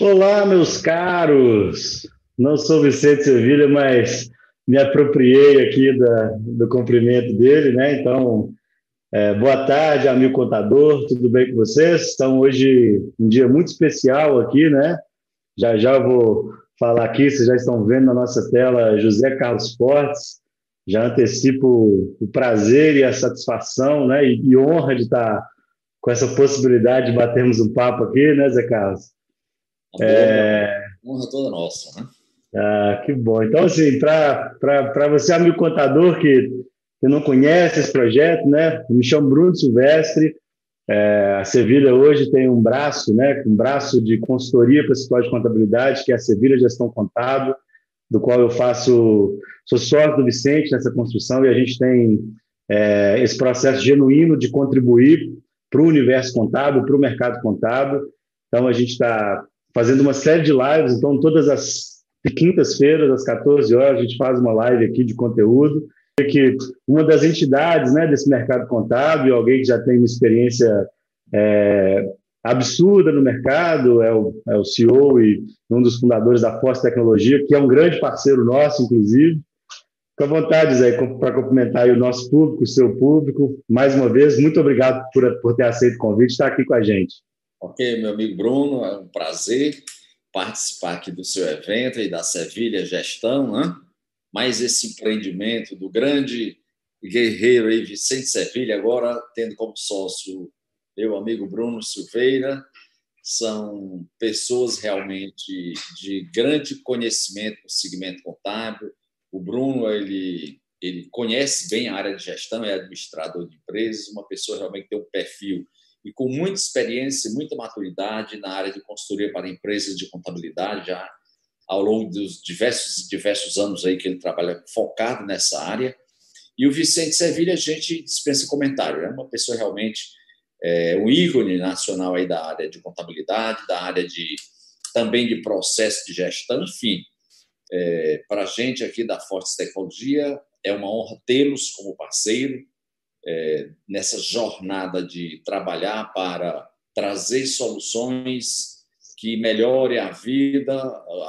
Olá, meus caros! Não sou Vicente Sevilha, mas me apropriei aqui da, do cumprimento dele, né? Então, é, boa tarde, amigo contador, tudo bem com vocês? Então, hoje um dia muito especial aqui, né? Já já vou falar aqui, vocês já estão vendo na nossa tela José Carlos Fortes. Já antecipo o prazer e a satisfação, né? E, e honra de estar com essa possibilidade de batermos um papo aqui, né, Zé Carlos? É... Honra toda nossa, né? Ah, que bom. Então, assim, para você, amigo contador, que que não conhece esse projeto, né? me chamo Bruno Silvestre. É, a Sevilha hoje tem um braço, né? Um braço de consultoria para escritório de contabilidade, que é a Sevilha Gestão Contábil, do qual eu faço, sou sócio do Vicente nessa construção e a gente tem é, esse processo genuíno de contribuir para o universo contábil, para o mercado contábil. Então, a gente está fazendo uma série de lives. Então, todas as quintas-feiras, às 14 horas, a gente faz uma live aqui de conteúdo que uma das entidades né, desse mercado contábil, alguém que já tem uma experiência é, absurda no mercado, é o, é o CEO e um dos fundadores da Force Tecnologia, que é um grande parceiro nosso, inclusive. Fica à vontade, Zé, para cumprimentar o nosso público, o seu público. Mais uma vez, muito obrigado por, por ter aceito o convite e estar aqui com a gente. Ok, meu amigo Bruno, é um prazer participar aqui do seu evento e da Sevilha Gestão, né? mais esse empreendimento do grande guerreiro aí, Vicente Sevilha, agora tendo como sócio meu amigo Bruno Silveira, são pessoas realmente de grande conhecimento no segmento contábil. O Bruno ele ele conhece bem a área de gestão, é administrador de empresas, uma pessoa realmente tem um perfil e com muita experiência, muita maturidade na área de consultoria para empresas de contabilidade, já ao longo dos diversos, diversos anos aí que ele trabalha focado nessa área. E o Vicente Sevilha, a gente dispensa comentário, é uma pessoa realmente é, um ícone nacional aí da área de contabilidade, da área de também de processo de gestão, enfim. É, para a gente aqui da Fortes Tecnologia, é uma honra tê-los como parceiro é, nessa jornada de trabalhar para trazer soluções que melhore a vida,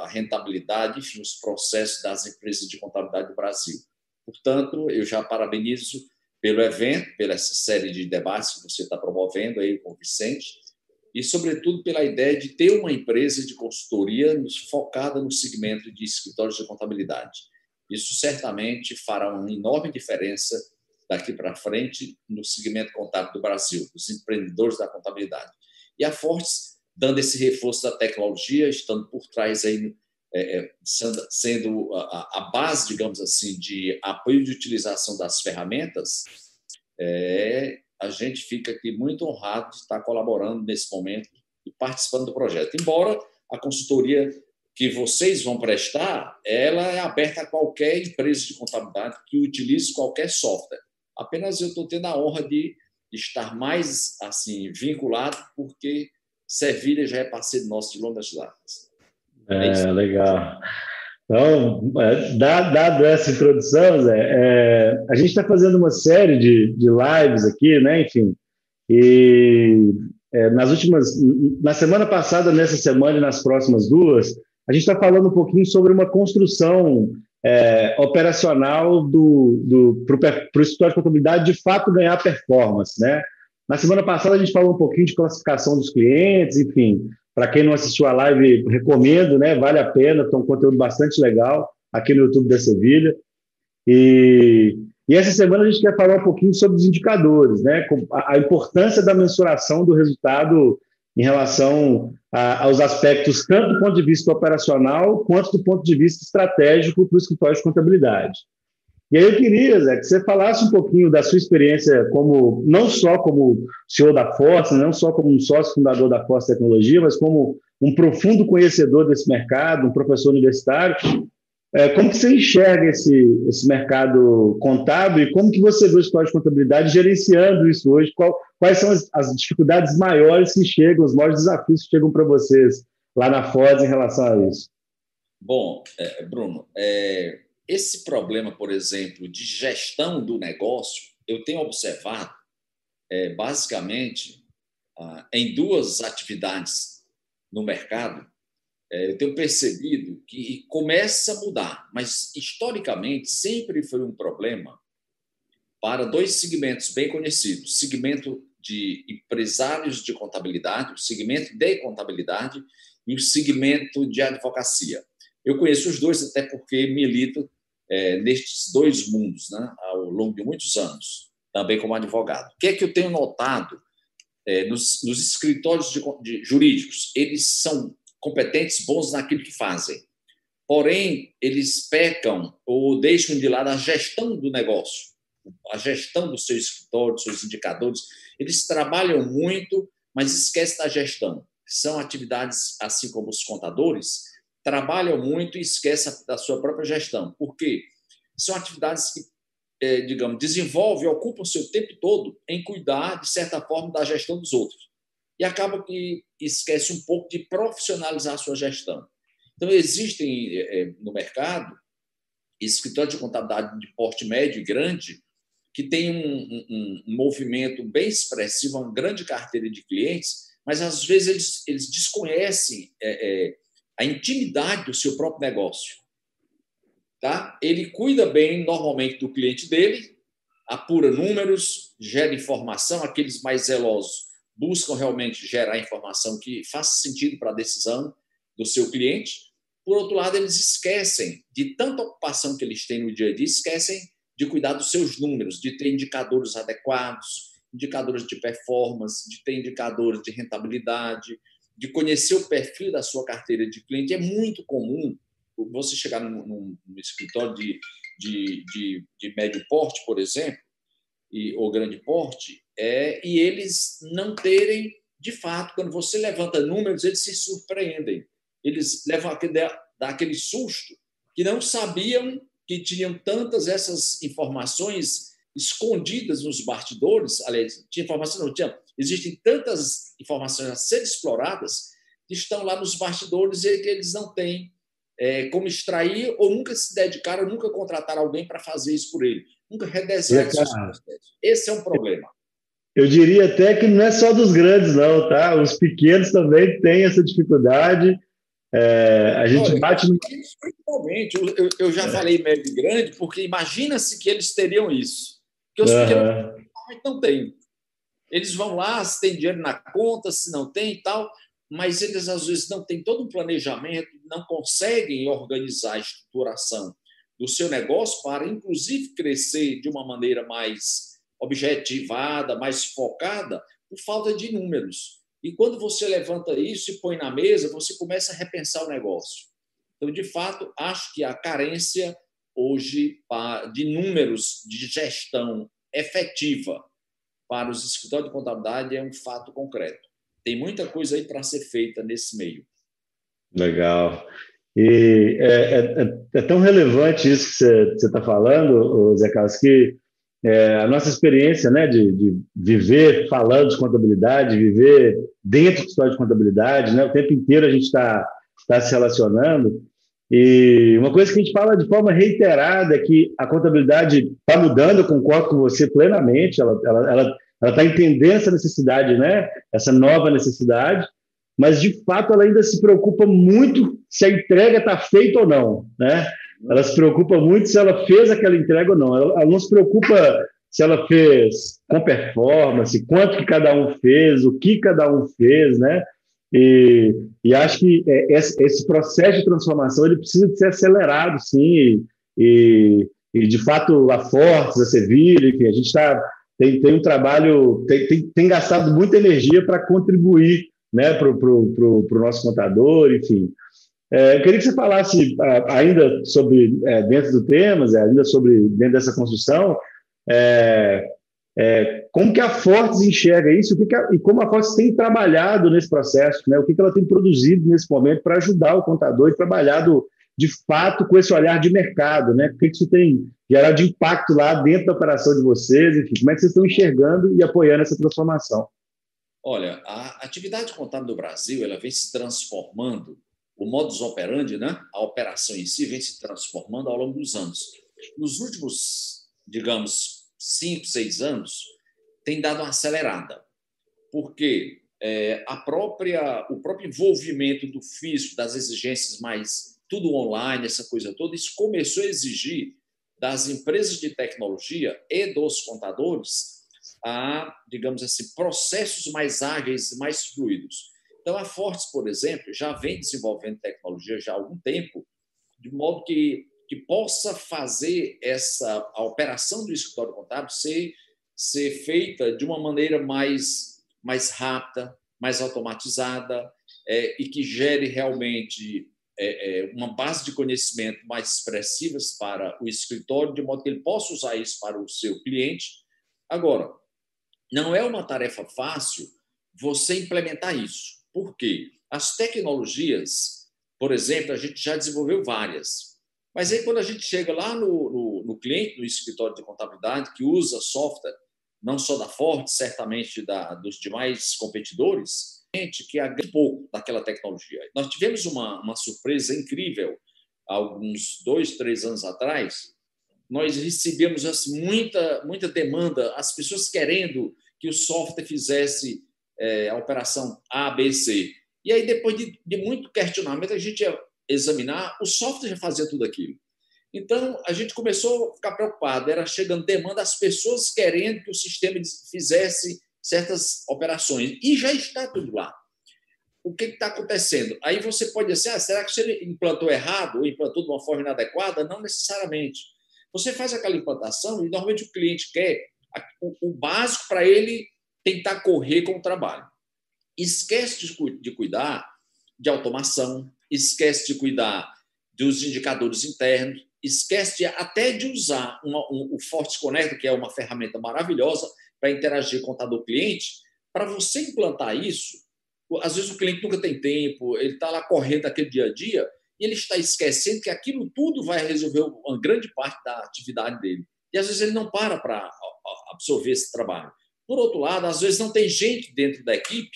a rentabilidade, enfim, os processos das empresas de contabilidade do Brasil. Portanto, eu já parabenizo pelo evento, pela essa série de debates que você está promovendo aí com o Vicente, e, sobretudo, pela ideia de ter uma empresa de consultoria focada no segmento de escritórios de contabilidade. Isso certamente fará uma enorme diferença daqui para frente no segmento contábil do Brasil, dos empreendedores da contabilidade. E a Fortes dando esse reforço da tecnologia, estando por trás aí, é, é sendo a, a, base, digamos assim, de apoio de utilização das ferramentas, é, a gente fica aqui muito honrado de estar colaborando nesse momento e participando do projeto. Embora a consultoria que vocês vão prestar, ela é aberta a qualquer empresa de contabilidade que utilize qualquer software. Apenas eu estou tendo a honra de estar mais assim vinculado, porque Sevilha já é parceiro nosso de longas datas. É, é legal. Então, é, dado essa introdução, Zé, é, a gente está fazendo uma série de, de lives aqui, né? Enfim, e é, nas últimas, na semana passada, nessa semana e nas próximas duas, a gente está falando um pouquinho sobre uma construção é, operacional do, do, para o escritório de contabilidade de fato ganhar performance, né? Na semana passada a gente falou um pouquinho de classificação dos clientes, enfim. Para quem não assistiu a live, recomendo, né? Vale a pena, tem um conteúdo bastante legal aqui no YouTube da Sevilha. E, e essa semana a gente quer falar um pouquinho sobre os indicadores, né? A, a importância da mensuração do resultado em relação a, aos aspectos tanto do ponto de vista operacional quanto do ponto de vista estratégico para o escritório de contabilidade. E aí eu queria, Zé, que você falasse um pouquinho da sua experiência como não só como CEO da Força, não só como um sócio fundador da Força Tecnologia, mas como um profundo conhecedor desse mercado, um professor universitário. É, como que você enxerga esse, esse mercado contábil e como que você vê o escritório de contabilidade gerenciando isso hoje? Qual, quais são as, as, dificuldades maiores que chegam, os maiores desafios que chegam para vocês lá na Foz em relação a isso? Bom, é, Bruno, é, esse problema, por exemplo, de gestão do negócio, eu tenho observado é, basicamente ah, em duas atividades no mercado eu tenho percebido que começa a mudar, mas historicamente sempre foi um problema para dois segmentos bem conhecidos: segmento de empresários de contabilidade, o segmento de contabilidade e o segmento de advocacia. Eu conheço os dois até porque milito é, nestes dois mundos né, ao longo de muitos anos, também como advogado. O que é que eu tenho notado é, nos, nos, escritórios de, de jurídicos? Eles são competentes, bons naquilo que fazem. Porém, eles pecam ou deixam de lado a gestão do negócio, a gestão do seu escritório, dos seus indicadores. Eles trabalham muito, mas esquecem da gestão. São atividades, assim como os contadores, trabalham muito e esquecem da sua própria gestão. Por quê? São atividades que, é, digamos, desenvolvem, ocupam o seu tempo todo em cuidar, de certa forma, da gestão dos outros e acaba que esquece um pouco de profissionalizar a sua gestão. Então, existem é, é, no mercado escritórios de contabilidade de porte médio e grande que tem um, um, um, movimento bem expressivo, uma grande carteira de clientes, mas às vezes eles, eles desconhecem é, é, a intimidade do seu próprio negócio. Tá? Ele cuida bem, normalmente, do cliente dele, apura números, gera informação, aqueles mais zelosos buscam realmente gerar informação que faça sentido para a decisão do seu cliente. Por outro lado, eles esquecem de tanta ocupação que eles têm no dia a dia, esquecem de cuidar dos seus números, de ter indicadores adequados, indicadores de performance, de ter indicadores de rentabilidade, de conhecer o perfil da sua carteira de cliente. É muito comum você chegar num, num, num escritório de, de, de, de médio porte, por exemplo, e, ou grande porte, é, e eles não terem, de fato, quando você levanta números, eles se surpreendem. Eles levam aquele, dá aquele susto que não sabiam que tinham tantas essas informações escondidas nos bastidores. Aliás, tinha informação, não tinha. Existem tantas informações a serem exploradas que estão lá nos bastidores e que eles não têm é, como extrair ou nunca se dedicaram, nunca contrataram alguém para fazer isso por ele. Nunca redesenharam Esse é um problema. Eu diria até que não é só dos grandes, não, tá? Os pequenos também têm essa dificuldade. É, a gente Olha, bate no. Principalmente, eu, eu, já é. falei médio e grande, porque imagina-se que eles teriam isso. Porque os uhum. pequenos não têm. Eles vão lá, se tem dinheiro na conta, se não tem e tal, mas eles às vezes não têm todo um planejamento, não conseguem organizar a estruturação do seu negócio para, inclusive, crescer de uma maneira mais objetivada, mais focada, por falta de números. E quando você levanta isso e põe na mesa, você começa a repensar o negócio. Então, de fato, acho que a carência hoje de números de gestão efetiva para os escritórios de contabilidade é um fato concreto. Tem muita coisa aí para ser feita nesse meio. Legal. E é, é, é tão relevante isso que você está falando, Zé Carlos, que é, a nossa experiência né, de, de, viver falando de contabilidade, viver dentro do história de contabilidade, né, o tempo inteiro a gente está tá se relacionando. E uma coisa que a gente fala de forma reiterada é que a contabilidade está mudando, eu concordo com você plenamente, ela está ela, ela, ela tá entendendo essa necessidade, né, essa nova necessidade, mas de fato ela ainda se preocupa muito se a entrega está feita ou não. Né? Ela se preocupa muito se ela fez aquela entrega ou não. Ela, ela não se preocupa se ela fez com performance, quanto que cada um fez, o que cada um fez, né? E, e acho que é, esse, esse, processo de transformação ele precisa de ser acelerado, sim, e, e de fato a Fortes, a Sevilha, enfim, a gente está tem, tem um trabalho, tem, tem, tem gastado muita energia para contribuir né, para o nosso contador, enfim. É, eu queria que você falasse ah, ainda sobre, é, dentro do tema, Zé, ainda sobre, dentro dessa construção, é, é, como que a Fortes enxerga isso que que a, e como a Fortes tem trabalhado nesse processo, né? o que, que ela tem produzido nesse momento para ajudar o contador e trabalhado de fato com esse olhar de mercado, né? O que, que isso tem gerado de impacto lá dentro da operação de vocês, enfim, como é que vocês estão enxergando e apoiando essa transformação? Olha, a atividade contábil do Brasil ela vem se transformando o modus operandi, né? a operação em si, vem se transformando ao longo dos anos. Nos últimos, digamos, cinco, seis anos, tem dado uma acelerada, porque é, a própria, o próprio envolvimento do físico, das exigências mais tudo online, essa coisa toda, isso começou a exigir das empresas de tecnologia e dos contadores a, digamos assim, processos mais ágeis, mais fluidos. Então, a Fortes, por exemplo, já vem desenvolvendo tecnologia já há algum tempo, de modo que, que possa fazer essa a operação do escritório contábil ser, ser feita de uma maneira mais, mais rápida, mais automatizada é, e que gere realmente é, é, uma base de conhecimento mais expressivas para o escritório, de modo que ele possa usar isso para o seu cliente. Agora, não é uma tarefa fácil você implementar isso. Por quê? As tecnologias, por exemplo, a gente já desenvolveu várias. Mas aí, quando a gente chega lá no, no, no cliente, no escritório de contabilidade, que usa software, não só da Ford, certamente da, dos demais competidores, que há pouco daquela tecnologia. Nós tivemos uma, uma surpresa incrível alguns dois, três anos atrás. Nós recebemos muita, muita demanda, as pessoas querendo que o software fizesse é, a operação A, B, C. E aí, depois de, de muito questionamento, a gente ia examinar, o software já fazia tudo aquilo. Então, a gente começou a ficar preocupado, era chegando demanda, as pessoas querendo que o sistema fizesse certas operações, e já está tudo lá. O que está acontecendo? Aí você pode dizer, ah, será que você implantou errado ou implantou de uma forma inadequada? Não necessariamente. Você faz aquela implantação e normalmente o cliente quer o básico para ele tentar correr com o trabalho. Esquece de cuidar de automação, esquece de cuidar dos indicadores internos, esquece de, até de usar uma, um, o Forte Connect, que é uma ferramenta maravilhosa para interagir com o contador-cliente. Para você implantar isso, às vezes o cliente nunca tem tempo, ele está lá correndo aquele dia a dia e ele está esquecendo que aquilo tudo vai resolver uma grande parte da atividade dele. E às vezes ele não para para absorver esse trabalho. Por outro lado, às vezes não tem gente dentro da equipe,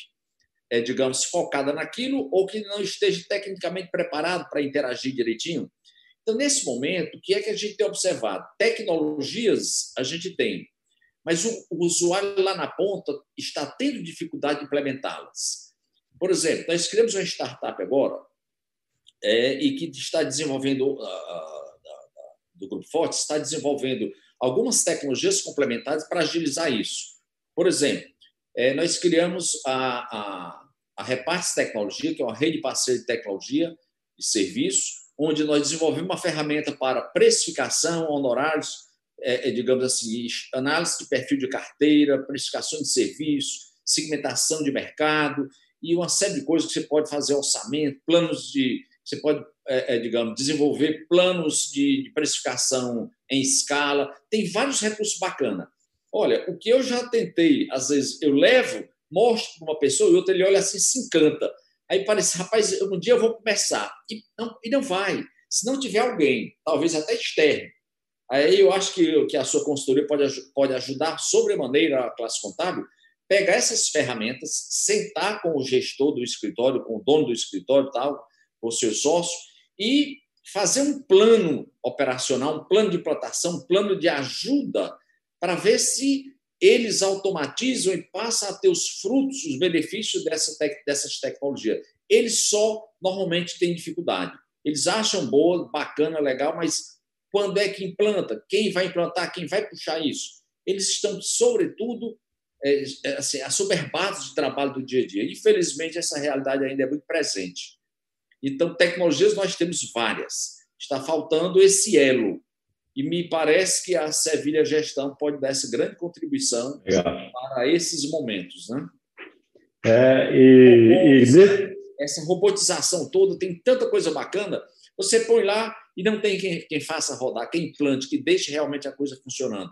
é, digamos, focada naquilo ou que não esteja tecnicamente preparado para interagir direitinho. Então, nesse momento, o que é que a gente tem observado? Tecnologias a gente tem, mas o, o usuário lá na ponta está tendo dificuldade de implementá-las. Por exemplo, nós criamos uma startup agora é, e que está desenvolvendo, uh, uh, do Grupo Forte, está desenvolvendo algumas tecnologias complementares para agilizar isso. Por exemplo, é, nós criamos a, a, a Repartes Tecnologia, que é uma rede parceira de tecnologia e serviço, onde nós desenvolvemos uma ferramenta para precificação, honorários, é, é, digamos assim, análise de perfil de carteira, precificação de serviço, segmentação de mercado e uma série de coisas que você pode fazer orçamento, planos de. Você pode, é, é digamos, desenvolver planos de, de precificação em escala. Tem vários recursos bacanas. Olha, o que eu já tentei, às vezes eu levo, mostro para uma pessoa e outra ele olha assim, se encanta. Aí parece, rapaz, um dia eu vou começar. E não, e não vai. Se não tiver alguém, talvez até externo, aí eu acho que, que a sua consultoria pode, pode ajudar sobremaneira a classe contábil, pegar essas ferramentas, sentar com o gestor do escritório, com o dono do escritório, tal, com o seu sócio, e fazer um plano operacional, um plano de implantação, um plano de ajuda para ver se eles automatizam e passam a ter os frutos, os benefícios dessa tec dessas tecnologias. Eles só normalmente têm dificuldade. Eles acham boa, bacana, legal, mas quando é que implanta? Quem vai implantar? Quem vai puxar isso? Eles estão, sobretudo, é, é assim, assoberbados de trabalho do dia a dia. Infelizmente, essa realidade ainda é muito presente. Então, tecnologias nós temos várias. Está faltando esse elo e me parece que a Sevilha Gestão pode dar essa grande contribuição Legal. para esses momentos. Né? É, e, e... Essa robotização toda, tem tanta coisa bacana, você põe lá e não tem quem, quem faça rodar, quem implante, que deixe realmente a coisa funcionando.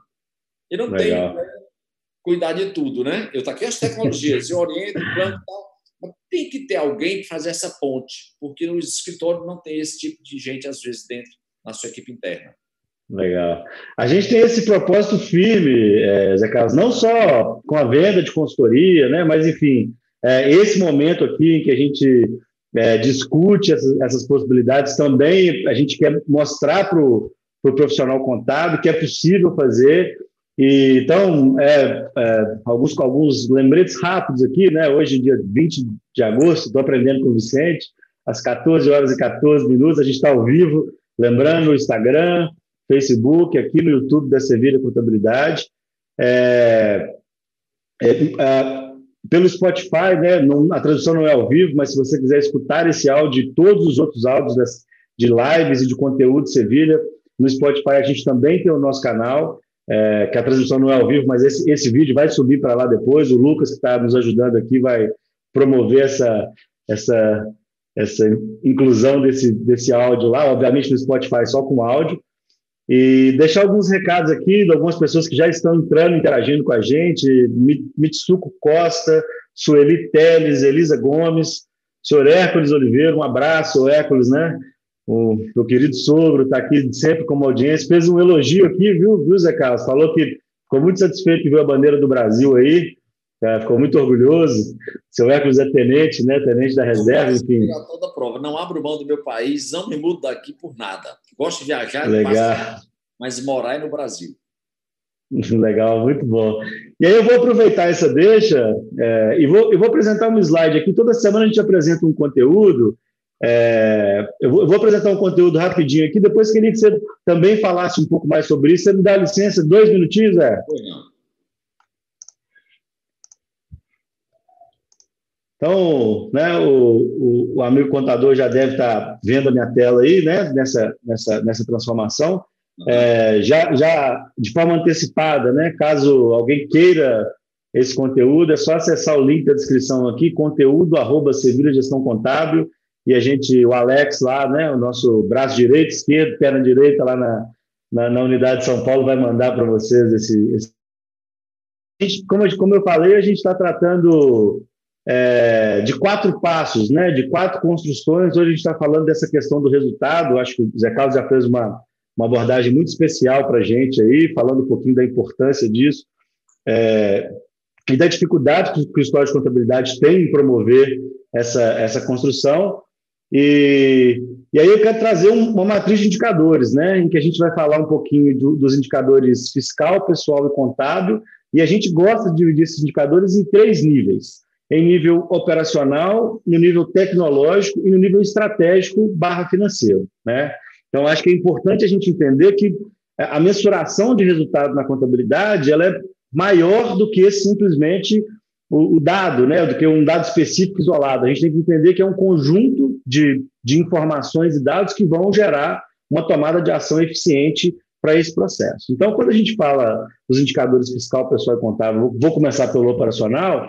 E não Legal. tem né, cuidar de tudo, né? Eu estou aqui as tecnologias, eu oriento, implanto e tal, mas tem que ter alguém que fazer essa ponte, porque no escritório não tem esse tipo de gente, às vezes, dentro na sua equipe interna. Legal. A gente tem esse propósito firme, é, Zé Carlos, não só com a venda de consultoria, né, mas, enfim, é, esse momento aqui em que a gente é, discute essas, essas, possibilidades também, a gente quer mostrar para o pro profissional contábil que é possível fazer E, então, é, é, alguns, alguns lembretes rápidos aqui, né? Hoje, dia 20 de agosto, estou aprendendo com o Vicente, às 14 horas e 14 minutos, a gente está ao vivo, lembrando o Instagram, Facebook, aqui no YouTube da Sevilha Contabilidade. É, é, é, pelo Spotify, né? Não, a tradução não é ao vivo, mas se você quiser escutar esse áudio e todos os outros áudios das, de lives e de conteúdo de Sevilha, no Spotify a gente também tem o nosso canal é, que a transmissão não é ao vivo, mas esse, esse vídeo vai subir para lá depois. O Lucas, que está nos ajudando aqui, vai promover essa, essa, essa inclusão desse, desse áudio lá, obviamente no Spotify só com áudio. E deixar alguns recados aqui de algumas pessoas que já estão entrando, interagindo com a gente: Mitsuko Costa, Sueli Teles, Elisa Gomes, senhor Hércules Oliveira, um abraço, Hércules, né? o meu querido sogro está aqui sempre como audiência, fez um elogio aqui, viu, viu Zé Carlos? Falou que ficou muito satisfeito que viu a bandeira do Brasil aí, é, ficou muito orgulhoso. Seu Hércules é tenente, né? Tenente da reserva, enfim. Toda prova. Não abro mão do meu país, não me mudo daqui por nada. Gosto de viajar, Legal. mas morar é no Brasil. Legal, muito bom. E aí eu vou aproveitar essa deixa é, e vou, eu vou apresentar um slide aqui. Toda semana a gente apresenta um conteúdo é, eu, vou, eu, vou, apresentar um conteúdo rapidinho aqui, depois queria que você também falasse um pouco mais sobre isso. Você me dá licença, dois minutinhos, Zé? Então, né, o, o, o, amigo contador já deve estar vendo a minha tela aí, né, nessa, nessa, nessa transformação. É, já, já de forma antecipada, né, caso alguém queira esse conteúdo, é só acessar o link da descrição aqui, conteúdo arroba Sevilha Gestão Contábil e a gente, o Alex lá, né, o nosso braço direito, esquerdo, perna direita lá na, na, na unidade de São Paulo vai mandar para vocês esse, esse... Como, como eu falei, a gente está tratando é, de quatro passos, né, de quatro construções. Hoje a gente está falando dessa questão do resultado. Acho que o Zé Carlos já fez uma, uma abordagem muito especial para a gente aí, falando um pouquinho da importância disso é, e da dificuldade que o escritório de contabilidade tem em promover essa, essa construção. E, e aí eu quero trazer um, uma matriz de indicadores, né, em que a gente vai falar um pouquinho do, dos indicadores fiscal, pessoal e contábil, e a gente gosta de dividir esses indicadores em três níveis, em nível operacional, no nível tecnológico e no nível estratégico barra financeiro, né? Então, acho que é importante a gente entender que a mensuração de resultado na contabilidade ela é maior do que simplesmente o, o, dado, né, do que um dado específico isolado. A gente tem que entender que é um conjunto de, de informações e dados que vão gerar uma tomada de ação eficiente para esse processo. Então, quando a gente fala dos indicadores fiscal, pessoal e contábil, vou começar pelo operacional,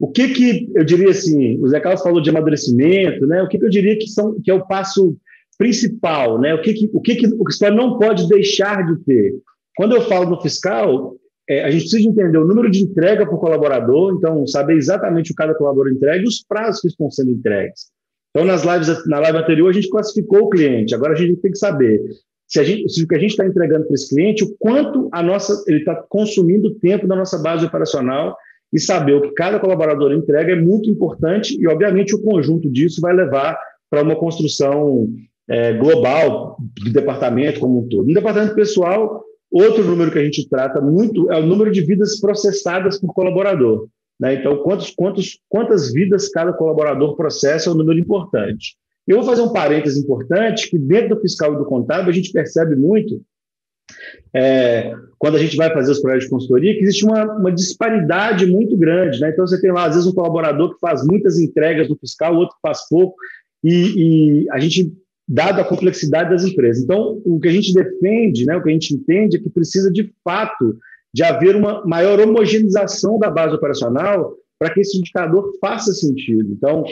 o que que eu diria assim, o Zé Carlos falou de amadurecimento, né? O que, que eu diria que são que é o passo principal, né? O que que o que que o que não pode deixar de ter? Quando eu falo no fiscal, é, a gente precisa entender o número de entrega por colaborador, então saber exatamente o cada colaborador entrega e os prazos que estão sendo entregues. Então, nas lives, na live anterior, a gente classificou o cliente. Agora a gente tem que saber se, gente, se o que a gente está entregando para esse cliente, o quanto a nossa, ele está consumindo tempo da nossa base operacional e saber o que cada colaborador entrega é muito importante e, obviamente, o conjunto disso vai levar para uma construção é, global do departamento como um todo. No departamento pessoal, Outro número que a gente trata muito é o número de vidas processadas por colaborador. Né? Então, quantos, quantos, quantas vidas cada colaborador processa é um número importante. Eu vou fazer um parêntese importante, que dentro do fiscal e do contábil a gente percebe muito, é, quando a gente vai fazer os projetos de consultoria, que existe uma, uma disparidade muito grande. Né? Então, você tem lá, às vezes, um colaborador que faz muitas entregas no fiscal, outro que faz pouco, e, e a gente dado a complexidade das empresas. Então, o que a gente defende, né, o que a gente entende é que precisa, de fato, de haver uma maior homogeneização da base operacional para que esse indicador faça sentido. Então,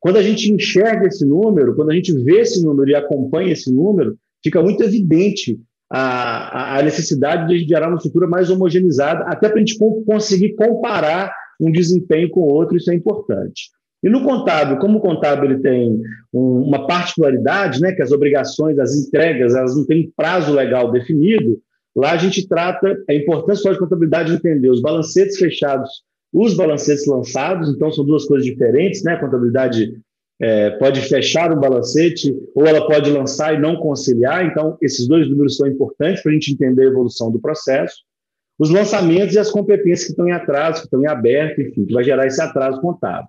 quando a gente enxerga esse número, quando a gente vê esse número e acompanha esse número, fica muito evidente a, a necessidade de gerar uma estrutura mais homogeneizada, até para a gente conseguir comparar um desempenho com outro, isso é importante. E no contábil, como o contábil ele tem um, uma particularidade, né, que as obrigações, as entregas, elas não têm prazo legal definido, lá a gente trata, é importante só de contabilidade entender os balancetes fechados, os balancetes lançados, então são duas coisas diferentes, né? A contabilidade é, pode fechar um balancete ou ela pode lançar e não conciliar, então esses dois números são importantes para a gente entender a evolução do processo. os lançamentos e as competências que estão em atraso, que estão em aberto, enfim, que vai gerar esse atraso contábil.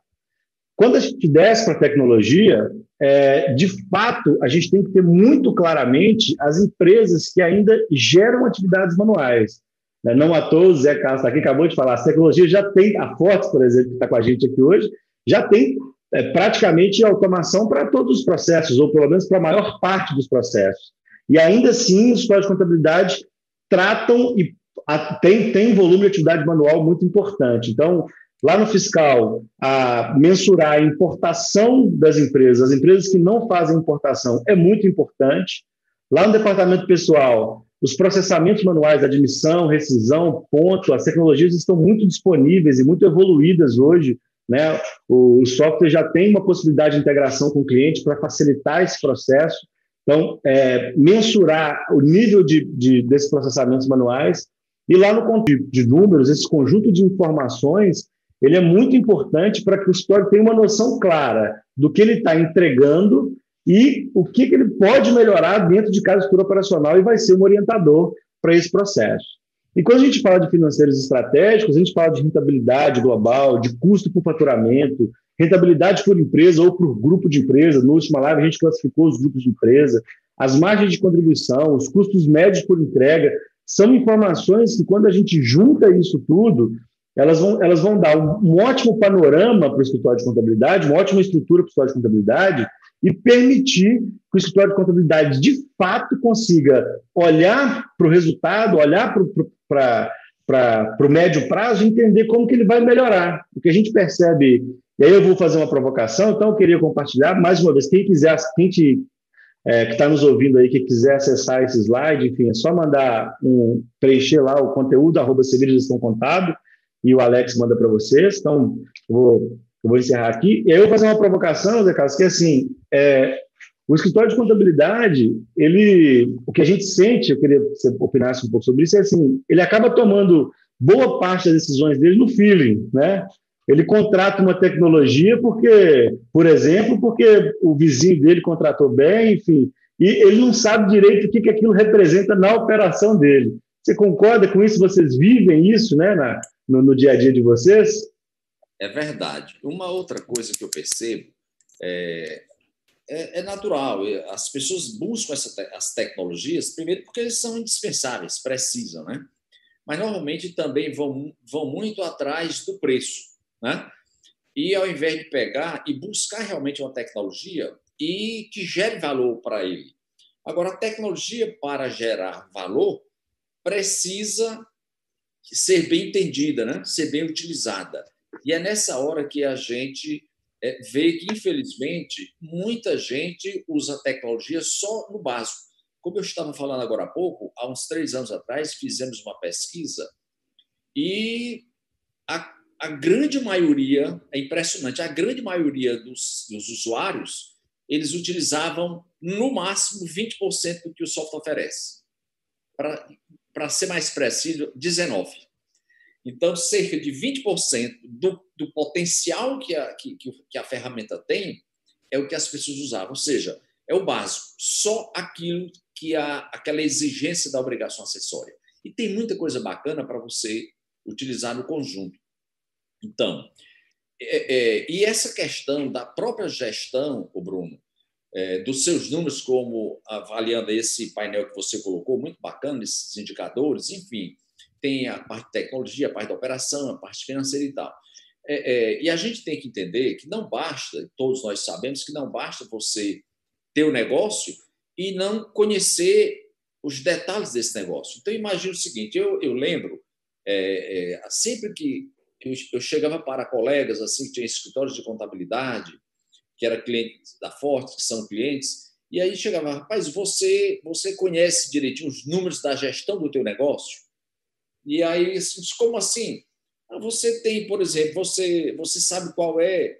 Quando a gente desce para a tecnologia, é, de fato, a gente tem que ter muito claramente as empresas que ainda geram atividades manuais. Né? Não à toa, o Zé Carlos está aqui, acabou de falar, a tecnologia já tem, a Fortes, por exemplo, que está com a gente aqui hoje, já tem é, praticamente automação para todos os processos, ou pelo menos para a maior parte dos processos. E ainda assim, os escolas de contabilidade tratam e a, tem, tem volume de atividade manual muito importante. Então, lá no fiscal, a mensurar a importação das empresas, as empresas que não fazem importação, é muito importante. Lá no departamento pessoal, os processamentos manuais, admissão, rescisão, ponto, as tecnologias estão muito disponíveis e muito evoluídas hoje. Né? O, software já tem uma possibilidade de integração com o cliente para facilitar esse processo. Então, é, mensurar o nível de, de, desses processamentos manuais e lá no conjunto de números, esse conjunto de informações, ele é muito importante para que o escritório tenha uma noção clara do que ele está entregando e o que, que ele pode melhorar dentro de cada estrutura operacional e vai ser um orientador para esse processo. E quando a gente fala de financeiros estratégicos, a gente fala de rentabilidade global, de custo por faturamento, rentabilidade por empresa ou por grupo de empresa. No último live, a gente classificou os grupos de empresa, as margens de contribuição, os custos médios por entrega. São informações que, quando a gente junta isso tudo, elas vão, elas vão dar um, um ótimo panorama para o escritório de contabilidade, uma ótima estrutura para o escritório de contabilidade e permitir que o escritório de contabilidade, de fato, consiga olhar para o resultado, olhar para o médio prazo e entender como que ele vai melhorar. O que a gente percebe, e aí eu vou fazer uma provocação, então eu queria compartilhar, mais uma vez, quem quiser, quem te, é, que está nos ouvindo aí, que quiser acessar esse slide, enfim, é só mandar um, preencher lá o conteúdo, arroba Contábil, e o Alex manda para vocês. Então, eu vou, eu vou encerrar aqui. E aí eu vou fazer uma provocação, Zé Carlos, que é assim, é, o escritório de contabilidade, ele, o que a gente sente, eu queria que você opinasse um pouco sobre isso, é assim, ele acaba tomando boa parte das decisões dele no feeling, né? Ele contrata uma tecnologia porque, por exemplo, porque o vizinho dele contratou bem, enfim, e ele não sabe direito o que, que aquilo representa na operação dele. Você concorda com isso? Vocês vivem isso, né, na, no, no dia a dia de vocês? É verdade. Uma outra coisa que eu percebo é, é, é natural. As pessoas buscam essa, as tecnologias, primeiro porque eles são indispensáveis, precisam, né? Mas normalmente também vão, vão muito atrás do preço, né? E ao invés de pegar e buscar realmente uma tecnologia e que gere valor para ele. Agora, a tecnologia para gerar valor precisa ser bem entendida, né? ser bem utilizada. E é nessa hora que a gente é, vê que, infelizmente, muita gente usa tecnologia só no básico. Como eu estava falando agora há pouco, há uns três anos atrás, fizemos uma pesquisa e a, a grande maioria, é impressionante, a grande maioria dos, dos usuários, eles utilizavam no máximo 20% do que o software oferece. Para ser mais preciso, 19%. Então, cerca de 20% do, do potencial que a, que, que a ferramenta tem é o que as pessoas usavam. Ou seja, é o básico, só aquilo que a, aquela exigência da obrigação acessória. E tem muita coisa bacana para você utilizar no conjunto. Então, é, é, e essa questão da própria gestão, o Bruno, é, dos seus números, como avaliando esse painel que você colocou, muito bacana, esses indicadores, enfim, tem a parte de tecnologia, a parte da operação, a parte financeira e tal. É, é, e a gente tem que entender que não basta, todos nós sabemos que não basta você ter o um negócio e não conhecer os detalhes desse negócio. Então, imagine o seguinte: eu, eu lembro, é, é sempre que eu, eu, chegava para colegas assim que tinham escritórios de contabilidade, que eram clientes da Forte, que são clientes, e aí chegava, rapaz, você, você conhece direitinho os números da gestão do teu negócio? E aí, como assim? Ah, você tem, por exemplo, você, você sabe qual é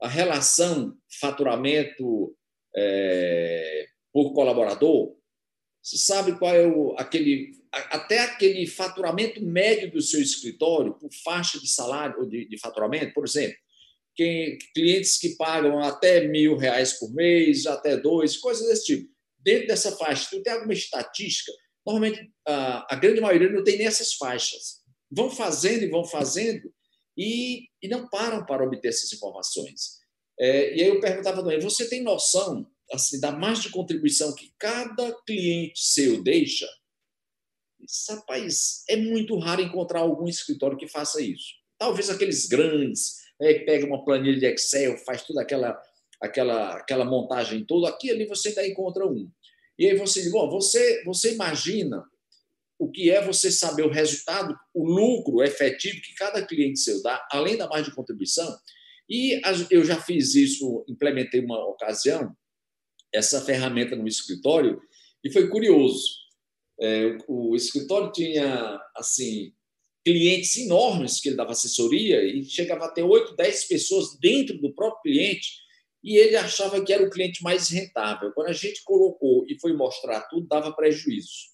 a relação faturamento é, por colaborador? Você sabe qual é o, aquele, até aquele faturamento médio do seu escritório por faixa de salário de, de faturamento, por exemplo? Quem, clientes que pagam até mil reais por mês, até dois, coisas desse tipo. Dentro dessa faixa, tu tem alguma estatística normalmente a, a grande maioria não tem nem essas faixas. Vão fazendo e vão fazendo e, e não param para obter essas informações. É, e aí eu perguntava também, você tem noção assim, da margem de contribuição que cada cliente seu deixa? Isso, rapaz, é muito raro encontrar algum escritório que faça isso. Talvez aqueles grandes, né, que pega uma planilha de Excel, faz toda aquela, aquela, aquela montagem toda, aqui ali você ainda encontra um. E aí você bom, você, você imagina o que é você saber o resultado, o lucro efetivo que cada cliente seu dá, além da margem de contribuição. E eu já fiz isso, implementei uma ocasião, essa ferramenta no escritório, e foi curioso. É, o escritório tinha, assim, clientes enormes que ele dava assessoria e chegava a ter 8, 10 pessoas dentro do próprio cliente e ele achava que era o cliente mais rentável. Quando a gente colocou e foi mostrar tudo, dava prejuízo.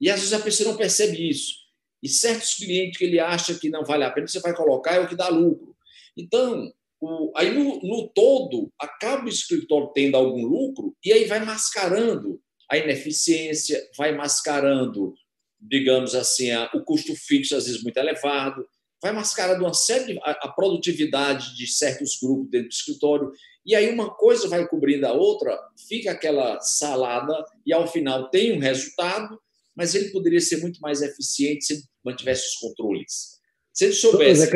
E às vezes a pessoa não percebe isso. E certos clientes que ele acha que não vale a pena, você vai colocar, é o que dá lucro. Então, o, aí no, no todo, acaba o escritório tendo algum lucro e aí vai mascarando a ineficiência, vai mascarando, digamos assim, a, o custo fixo, às vezes muito elevado, vai mascarando uma série de, a, a, produtividade de certos grupos dentro do escritório, e aí uma coisa vai cobrindo a outra, fica aquela salada, e ao final tem um resultado, mas ele poderia ser muito mais eficiente se mantivesse os controles. Se ele soubesse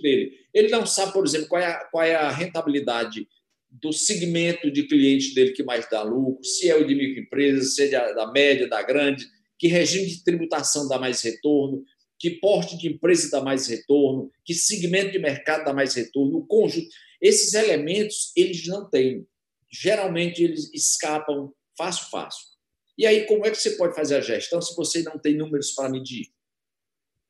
dele, ele não sabe, por exemplo, qual é, a, qual é a rentabilidade do segmento de clientes dele que mais dá lucro, se é o de microempresas, se é da média, da grande, que regime de tributação dá mais retorno, que porte de empresa dá mais retorno, que segmento de mercado dá mais retorno, o conjunto. Esses elementos eles não têm. Geralmente eles escapam fácil, fácil. E aí, como é que você pode fazer a gestão se você não tem números para medir?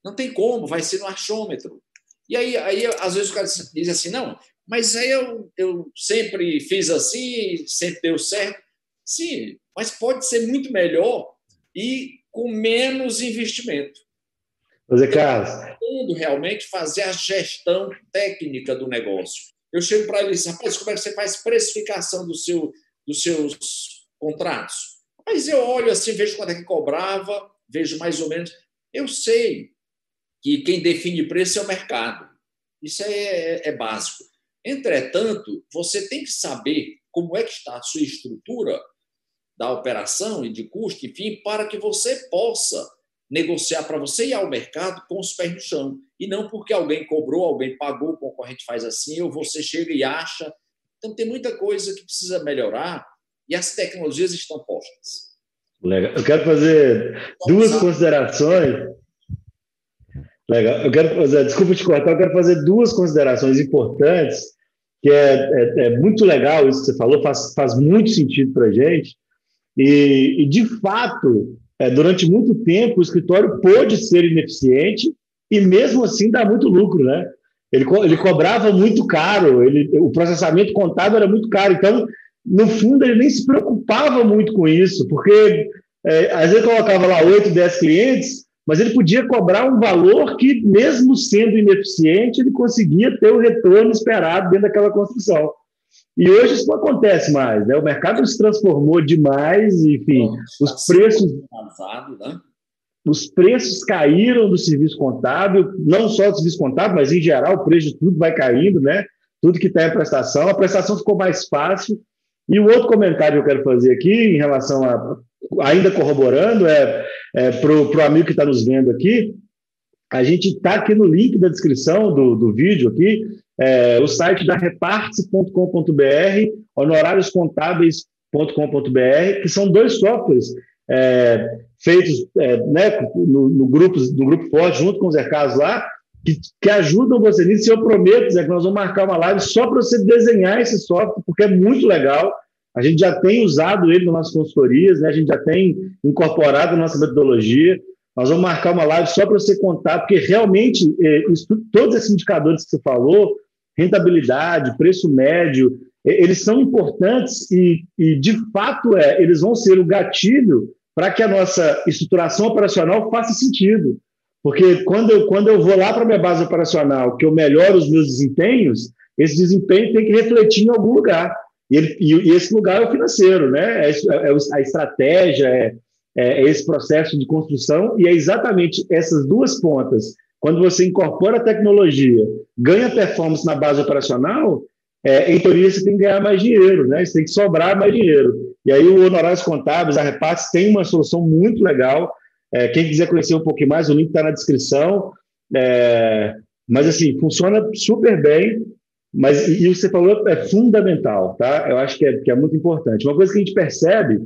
Não tem como, vai ser no achômetro. E aí, aí às vezes o cara diz assim: não, mas aí eu, eu sempre fiz assim, sempre deu certo. Sim, mas pode ser muito melhor e com menos investimento. José Carlos. Tendo realmente fazer a gestão técnica do negócio. Eu chego para ele e disse, rapaz, como é que você faz precificação do seu, dos seus contratos? Mas eu olho assim, vejo quanto é que cobrava, vejo mais ou menos. Eu sei que quem define preço é o mercado. Isso é, é, é básico. Entretanto, você tem que saber como é que está a sua estrutura da operação e de custo, enfim, para que você possa negociar para você ir ao mercado com os pés no chão. E não porque alguém cobrou, alguém pagou, o concorrente faz assim, ou você chega e acha. Então, tem muita coisa que precisa melhorar e as tecnologias estão postas. Legal. Eu quero fazer duas considerações. Legal. Eu quero fazer, desculpa te cortar, eu quero fazer duas considerações importantes, que é, é, é muito legal isso que você falou, faz, faz muito sentido para a gente. E, e, de fato, é, durante muito tempo, o escritório pôde ser ineficiente e, mesmo assim, dá muito lucro, né? Ele, ele cobrava muito caro, ele, o processamento contábil era muito caro. Então, no fundo, ele nem se preocupava muito com isso, porque é, às vezes colocava lá 8, 10 clientes, mas ele podia cobrar um valor que, mesmo sendo ineficiente, ele conseguia ter o retorno esperado dentro daquela construção. E hoje isso não acontece mais, né? O mercado se transformou demais, enfim, Bom, os preços né? Os preços caíram do serviço contábil, não só do serviço contábil, mas em geral o preço de tudo vai caindo, né? Tudo que está em prestação, a prestação ficou mais fácil. E o outro comentário que eu quero fazer aqui, em relação a, ainda corroborando, é é, para o amigo que está nos vendo aqui, a gente está aqui no link da descrição do, do vídeo aqui, é, o site da reparse.com.br, honorarioscontábeis.com.br, que são dois softwares é, feitos é, né, no, no, grupo, no grupo Forte, junto com os Ercados lá, que, que, ajudam você nisso. E eu prometo, Zé, que nós vamos marcar uma live só para você desenhar esse software, porque é muito legal. A gente já tem usado ele nas nossas consultorias, né? a gente já tem incorporado na nossa metodologia. Nós vamos marcar uma live só para você contar, porque realmente é, isso, todos esses indicadores que você falou, rentabilidade, preço médio, é, eles são importantes e, e, de fato, é, eles vão ser o gatilho para que a nossa estruturação operacional faça sentido. Porque quando eu, quando eu vou lá para a minha base operacional, que eu melhoro os meus desempenhos, esse desempenho tem que refletir em algum lugar. E, ele, e, esse lugar é o financeiro, né? É, é, é a estratégia, é, é, esse processo de construção, e é exatamente essas duas pontas. Quando você incorpora a tecnologia, ganha performance na base operacional, é, em teoria você tem que ganhar mais dinheiro, né? Você tem que sobrar mais dinheiro. E aí o Honorários Contábeis, a Repasse, tem uma solução muito legal. É, quem quiser conhecer um pouquinho mais, o link está na descrição. É, mas, assim, funciona super bem. Mas, e o que você falou é fundamental, tá? Eu acho que é, que é muito importante. Uma coisa que a gente percebe,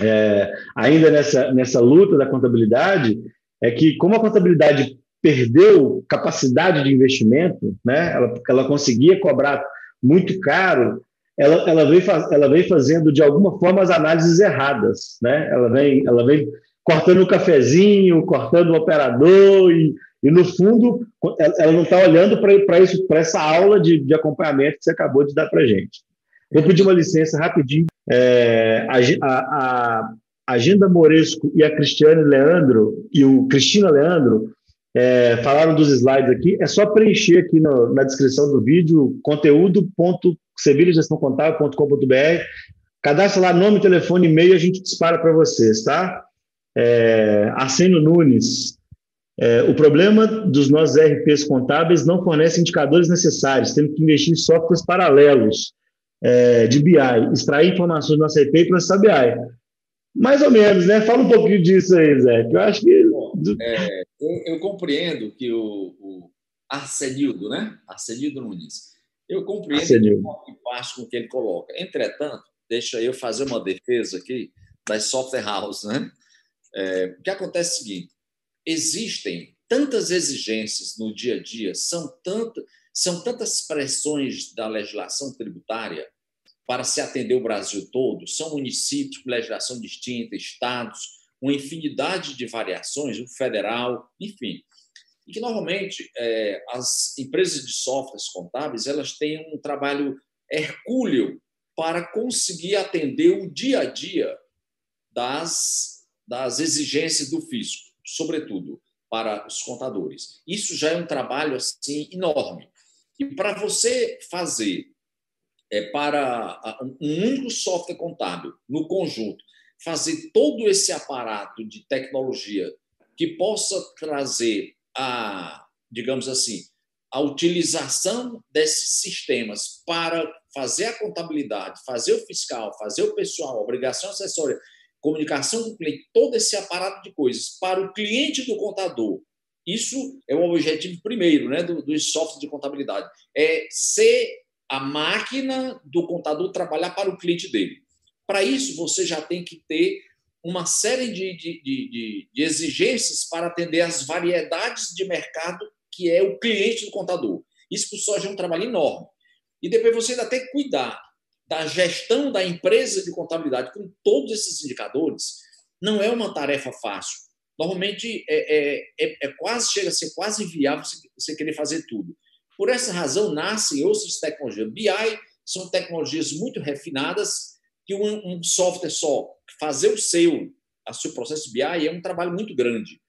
é, ainda nessa, nessa luta da contabilidade, é que como a contabilidade perdeu capacidade de investimento, né? ela, ela conseguia cobrar muito caro, ela, ela, vem, ela vem fazendo, de alguma forma, as análises erradas. Né? Ela, vem, ela vem cortando o cafezinho, cortando o operador, e, e no fundo, ela não está olhando para essa aula de, de acompanhamento que você acabou de dar para a gente. Vou pedir uma licença rapidinho. É, a, a, a Agenda Moresco e a Cristiane Leandro, e o Cristina Leandro, é, falaram dos slides aqui, é só preencher aqui no, na descrição do vídeo conteúdo.sevilhagestãocontábil.com.br cadastra lá nome, telefone, e-mail a gente dispara para vocês, tá? É, Arsênio Nunes, é, o problema dos nossos RPs contábeis não fornece indicadores necessários, temos que investir em softwares paralelos é, de BI, extrair informações do nosso RP e processar BI. Mais ou menos, né? Fala um pouquinho disso aí, Zé, que eu acho que é, eu, eu, compreendo que o, o né? Arsenildo Nunes, eu compreendo que parte com o que ele coloca. Entretanto, deixa eu fazer uma defesa aqui das software houses, né? É, o que acontece é o seguinte: existem tantas exigências no dia a dia, são, tanto, são tantas pressões da legislação tributária para se atender o Brasil todo, são municípios com legislação distinta, estados, uma infinidade de variações, o federal, enfim. E que, normalmente, é, as empresas de softwares contábeis elas têm um trabalho hercúleo para conseguir atender o dia a dia das, das exigências do fisco, sobretudo para os contadores. Isso já é um trabalho assim enorme. E para você fazer é, para um único software contábil no conjunto fazer todo esse aparato de tecnologia que possa trazer a, digamos assim, a utilização desses sistemas para fazer a contabilidade, fazer o fiscal, fazer o pessoal, obrigação acessória, comunicação com o cliente, todo esse aparato de coisas para o cliente do contador. Isso é o objetivo primeiro né, do, do software de contabilidade. É ser a máquina do contador trabalhar para o cliente dele. Para isso, você já tem que ter uma série de, de, de, de, exigências para atender as variedades de mercado que é o cliente do contador. Isso, por só, já é um trabalho enorme. E depois você ainda tem que cuidar da gestão da empresa de contabilidade com todos esses indicadores. Não é uma tarefa fácil. Normalmente, é, é, é, é quase chega a ser quase inviável você, você querer fazer tudo. Por essa razão, nascem outras tecnologias. BI são tecnologias muito refinadas que um, um software só fazer o seu, a seu processo BI é um trabalho muito grande.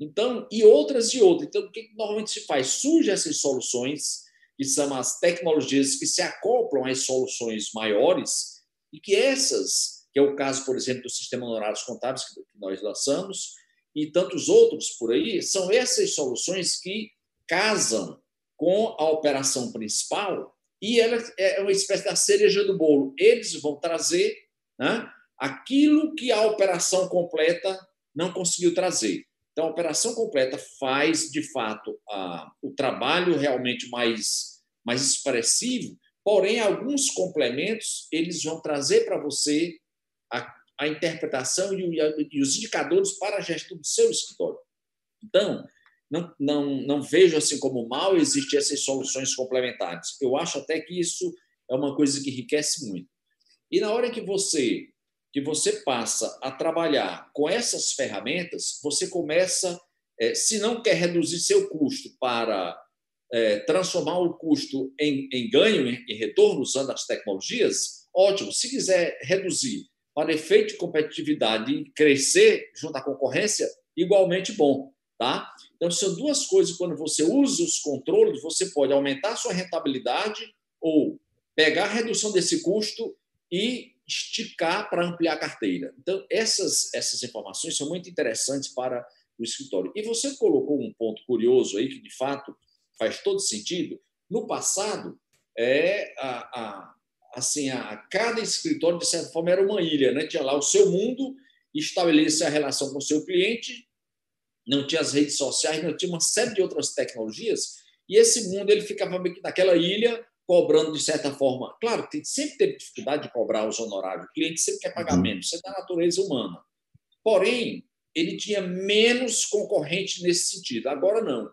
Então, e outras e outras. Então, o que normalmente se faz? Surgem essas soluções, que são as tecnologias que se acoplam às soluções maiores, e que essas, que é o caso, por exemplo, do sistema honorários contábeis que nós lançamos, e tantos outros por aí, são essas soluções que casam com a operação principal e ela é uma espécie da cereja do bolo. Eles vão trazer né, aquilo que a operação completa não conseguiu trazer. Então, a operação completa faz, de fato, a, o trabalho realmente mais, mais expressivo, porém, alguns complementos eles vão trazer para você a, a interpretação e, o, e os indicadores para a gestão do seu escritório. Então, não, não, não vejo assim como mal existir essas soluções complementares. Eu acho até que isso é uma coisa que enriquece muito. E na hora que você que você passa a trabalhar com essas ferramentas, você começa, é, se não quer reduzir seu custo para é, transformar o custo em, em ganho, em, em retorno usando as tecnologias, ótimo. Se quiser reduzir para efeito de competitividade e crescer junto à concorrência, igualmente bom. Tá? Então, são duas coisas. Quando você usa os controles, você pode aumentar a sua rentabilidade ou pegar a redução desse custo e esticar para ampliar a carteira. Então, essas, essas informações são muito interessantes para o escritório. E você colocou um ponto curioso aí, que de fato faz todo sentido. No passado, é a, a assim, a, cada escritório, de certa forma, era uma ilha, né? tinha lá o seu mundo, estabelecia a relação com o seu cliente, não tinha as redes sociais, não tinha uma série de outras tecnologias, e esse mundo ele ficava naquela ilha cobrando de certa forma. Claro, tem, sempre teve dificuldade de cobrar os honorários, o cliente sempre quer pagar uhum. menos, isso é da natureza humana. Porém, ele tinha menos concorrente nesse sentido. Agora não.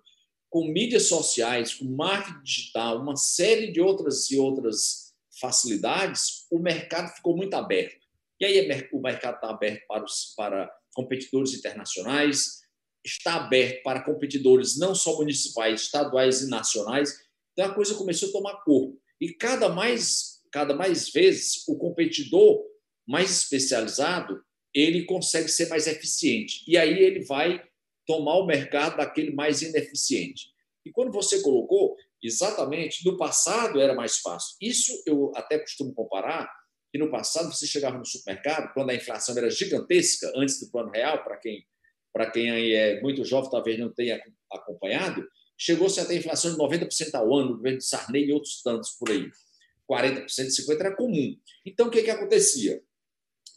Com mídias sociais, com marketing digital, uma série de outras e outras facilidades, o mercado ficou muito aberto. E aí o mercado está aberto para, os, para competidores internacionais, está aberto para competidores não só municipais, estaduais e nacionais. Então a coisa começou a tomar corpo. E cada mais, cada mais vezes o competidor mais especializado ele consegue ser mais eficiente. E aí ele vai tomar o mercado daquele mais ineficiente. E quando você colocou, exatamente, no passado era mais fácil. Isso eu até costumo comparar, que no passado você chegava no supermercado, quando a inflação era gigantesca, antes do plano real, para quem para quem aí é muito jovem, talvez não tenha acompanhado, chegou-se até inflação de 90% ao ano, no governo de Sarney e outros tantos por aí. 40%, 50% era comum. Então, o que, que acontecia?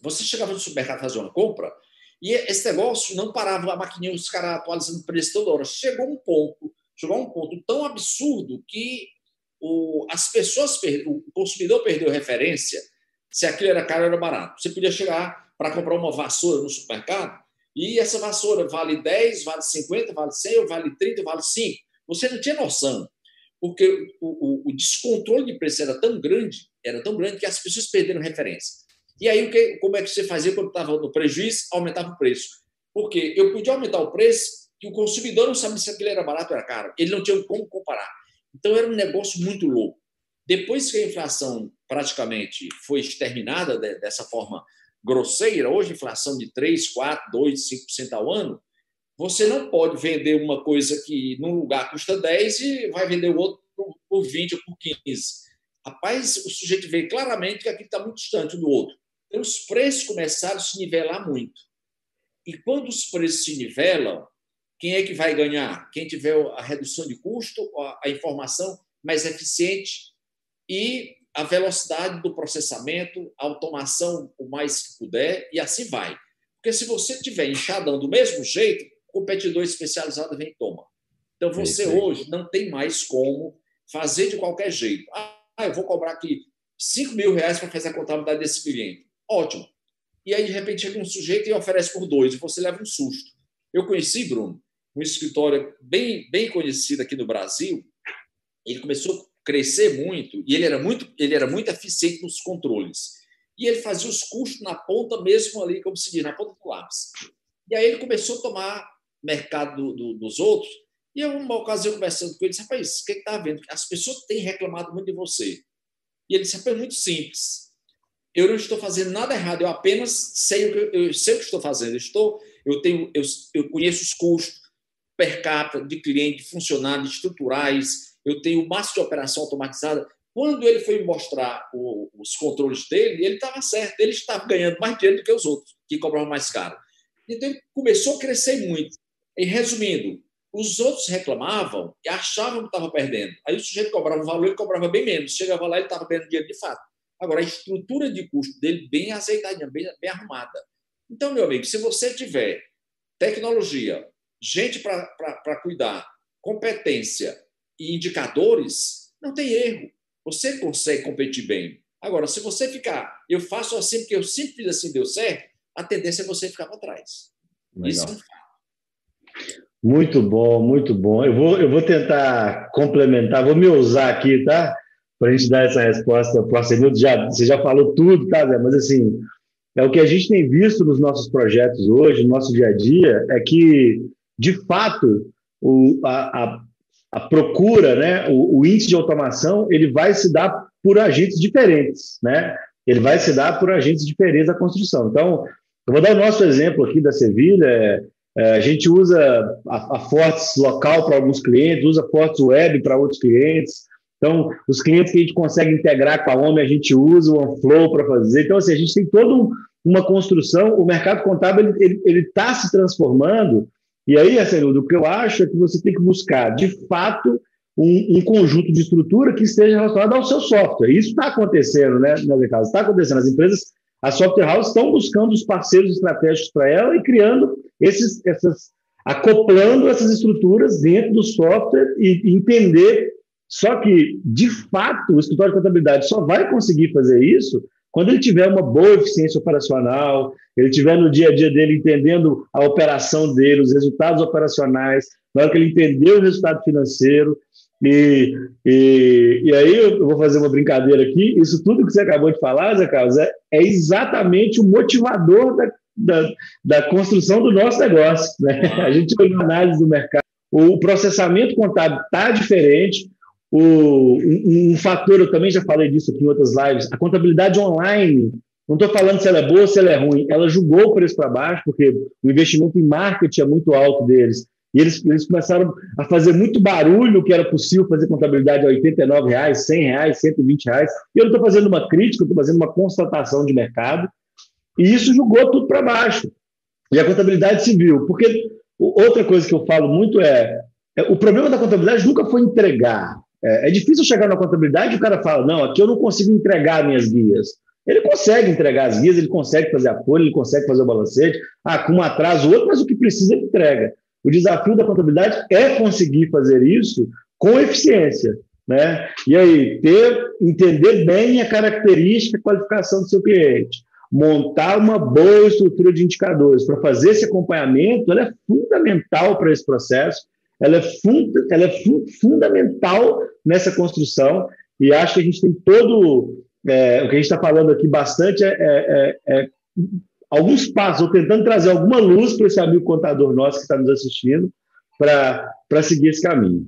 Você chegava no supermercado fazer uma compra e esse negócio não parava, a maquininha, os caras atualizando o preço toda hora. Chegou um ponto, chegou a um ponto tão absurdo que o, as pessoas, o consumidor perdeu referência se aquilo era caro ou era barato. Você podia chegar para comprar uma vassoura no supermercado e essa vassoura vale 10, vale 50, vale 100, vale 30, vale 5. Você não tinha noção, porque o, o, o descontrole de preço era tão grande, era tão grande que as pessoas perderam referência. E aí, o que, como é que você fazia quando estava no prejuízo? Aumentava o preço. Porque eu podia aumentar o preço que o consumidor não sabia se aquilo era barato ou era caro. Ele não tinha como comparar. Então, era um negócio muito louco. Depois que a inflação praticamente foi exterminada dessa forma grosseira, hoje inflação de 3, 4, 2, 5% ao ano, você não pode vender uma coisa que num lugar custa 10 e vai vender o outro por 20 ou por 15. Rapaz, o sujeito vê claramente que aquilo está muito distante do outro. Então, os preços começaram a se nivelar muito. E quando os preços se nivelam, quem é que vai ganhar? Quem tiver a redução de custo, a informação mais eficiente e a velocidade do processamento, a automação o mais que puder, e assim vai. Porque se você estiver enxadando do mesmo jeito, o competidor especializado vem e toma. Então, você é hoje não tem mais como fazer de qualquer jeito. Ah, eu vou cobrar aqui 5 mil reais para fazer a contabilidade desse cliente. Ótimo. E aí, de repente, chega um sujeito e oferece por dois, e você leva um susto. Eu conheci, Bruno, um escritório bem, bem conhecido aqui no Brasil. Ele começou crescer muito e ele era muito, ele era muito eficiente nos controles. E ele fazia os custos na ponta mesmo ali, como se diz, na ponta do lápis. E aí ele começou a tomar mercado do, do, dos outros. E eu, uma ocasião, conversando com ele, disse, rapaz, o que está vendo? As pessoas têm reclamado muito de você. E ele disse, rapaz, é muito simples. Eu não estou fazendo nada errado, eu apenas sei o que, eu sei o que estou fazendo. Eu, estou, eu, tenho, eu, eu conheço os custos per capita de cliente, funcionários, estruturais, eu tenho o máximo de operação automatizada. Quando ele foi mostrar o, os controles dele, ele estava certo, ele estava ganhando mais dinheiro do que os outros, que cobravam mais caro. Então, ele começou a crescer muito. E, resumindo, os outros reclamavam e achavam que estava perdendo. Aí o sujeito cobrava um valor, ele cobrava bem menos. Chegava lá, ele estava perdendo dinheiro de fato. Agora, a estrutura de custo dele bem azeitadinha, bem, bem arrumada. Então, meu amigo, se você tiver tecnologia, gente para cuidar, competência e indicadores, não tem erro. Você consegue competir bem. Agora, se você ficar, eu faço assim porque eu sempre fiz assim, deu certo, a tendência é você ficar para trás. Legal. Isso é um fato. Muito bom, muito bom. Eu vou, eu vou tentar complementar, vou me usar aqui, tá? Para a gente dar essa resposta para o Já, você já falou tudo, tá, Zé? Mas assim, é o que a gente tem visto nos nossos projetos hoje, no nosso dia a dia, é que, de fato, o, a, a a procura, né, o, o, índice de automação, ele vai se dar por agentes diferentes, né? Ele vai se dar por agentes diferentes da construção. Então, eu vou dar o nosso exemplo aqui da Sevilha. É, é, a gente usa a, a Fortes local para alguns clientes, usa Fortes web para outros clientes. Então, os clientes que a gente consegue integrar com a OMI, a gente usa o OneFlow para fazer. Então, assim, a gente tem toda um, uma construção, o mercado contábil ele está se transformando, e aí, assim, o que eu acho é que você tem que buscar, de fato, um, um, conjunto de estrutura que esteja relacionado ao seu software. Isso está acontecendo, né, caso Está acontecendo. As empresas, as software houses estão buscando os parceiros estratégicos para ela e criando esses, essas, acoplando essas estruturas dentro do software e entender. Só que, de fato, o escritório de contabilidade só vai conseguir fazer isso quando ele tiver uma boa eficiência operacional, ele tiver no dia a dia dele entendendo a operação dele, os resultados operacionais, na hora que ele entender o resultado financeiro, e, e, e aí eu vou fazer uma brincadeira aqui. Isso tudo que você acabou de falar, Zé Carlos, é, é exatamente o motivador da, da, da, construção do nosso negócio. Né? A gente olhou análise do mercado. O processamento contábil está diferente. O, um, um, fator, eu também já falei disso aqui em outras lives, a contabilidade online. Não estou falando se ela é boa ou se ela é ruim. Ela jogou o preço para baixo, porque o investimento em marketing é muito alto deles. E eles, eles começaram a fazer muito barulho que era possível fazer contabilidade a R$ 89, R$ 100, 120 reais. E eu não estou fazendo uma crítica, estou fazendo uma constatação de mercado. E isso jogou tudo para baixo. E a contabilidade civil. Porque outra coisa que eu falo muito é, é o problema da contabilidade nunca foi entregar. É, é, difícil chegar na contabilidade e o cara fala: não, aqui eu não consigo entregar minhas guias. Ele consegue entregar as guias, ele consegue fazer a folha, ele consegue fazer o balancete. Ah, com um atraso, outro, mas o que precisa ele entrega. O desafio da contabilidade é conseguir fazer isso com eficiência. Né? E aí, ter, entender bem a característica e qualificação do seu cliente, montar uma boa estrutura de indicadores para fazer esse acompanhamento, ela é fundamental para esse processo, ela é, funda, ela é fu fundamental nessa construção, e acho que a gente tem todo. É, o que a gente está falando aqui bastante é, é, é, é alguns passos, ou tentando trazer alguma luz para esse amigo contador nosso que está nos assistindo, para seguir esse caminho.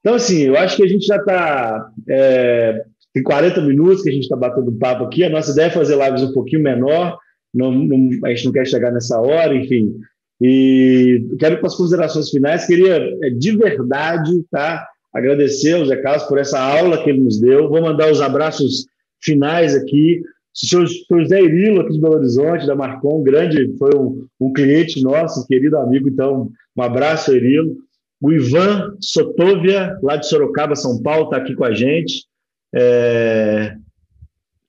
Então, assim, eu acho que a gente já está. É, tem 40 minutos que a gente está batendo papo aqui. A nossa ideia é fazer lives um pouquinho menor, não, não, a gente não quer chegar nessa hora, enfim. E quero ir para as considerações finais. Queria, é, de verdade, tá, agradecer ao Zé Carlos por essa aula que ele nos deu. Vou mandar os abraços finais aqui o senhor, José Irilo, aqui de Belo Horizonte, da Marcon, grande, foi um, um cliente nosso, querido amigo, então, um abraço, Irilo. O Ivan Sotovia, lá de Sorocaba, São Paulo, está aqui com a gente. É,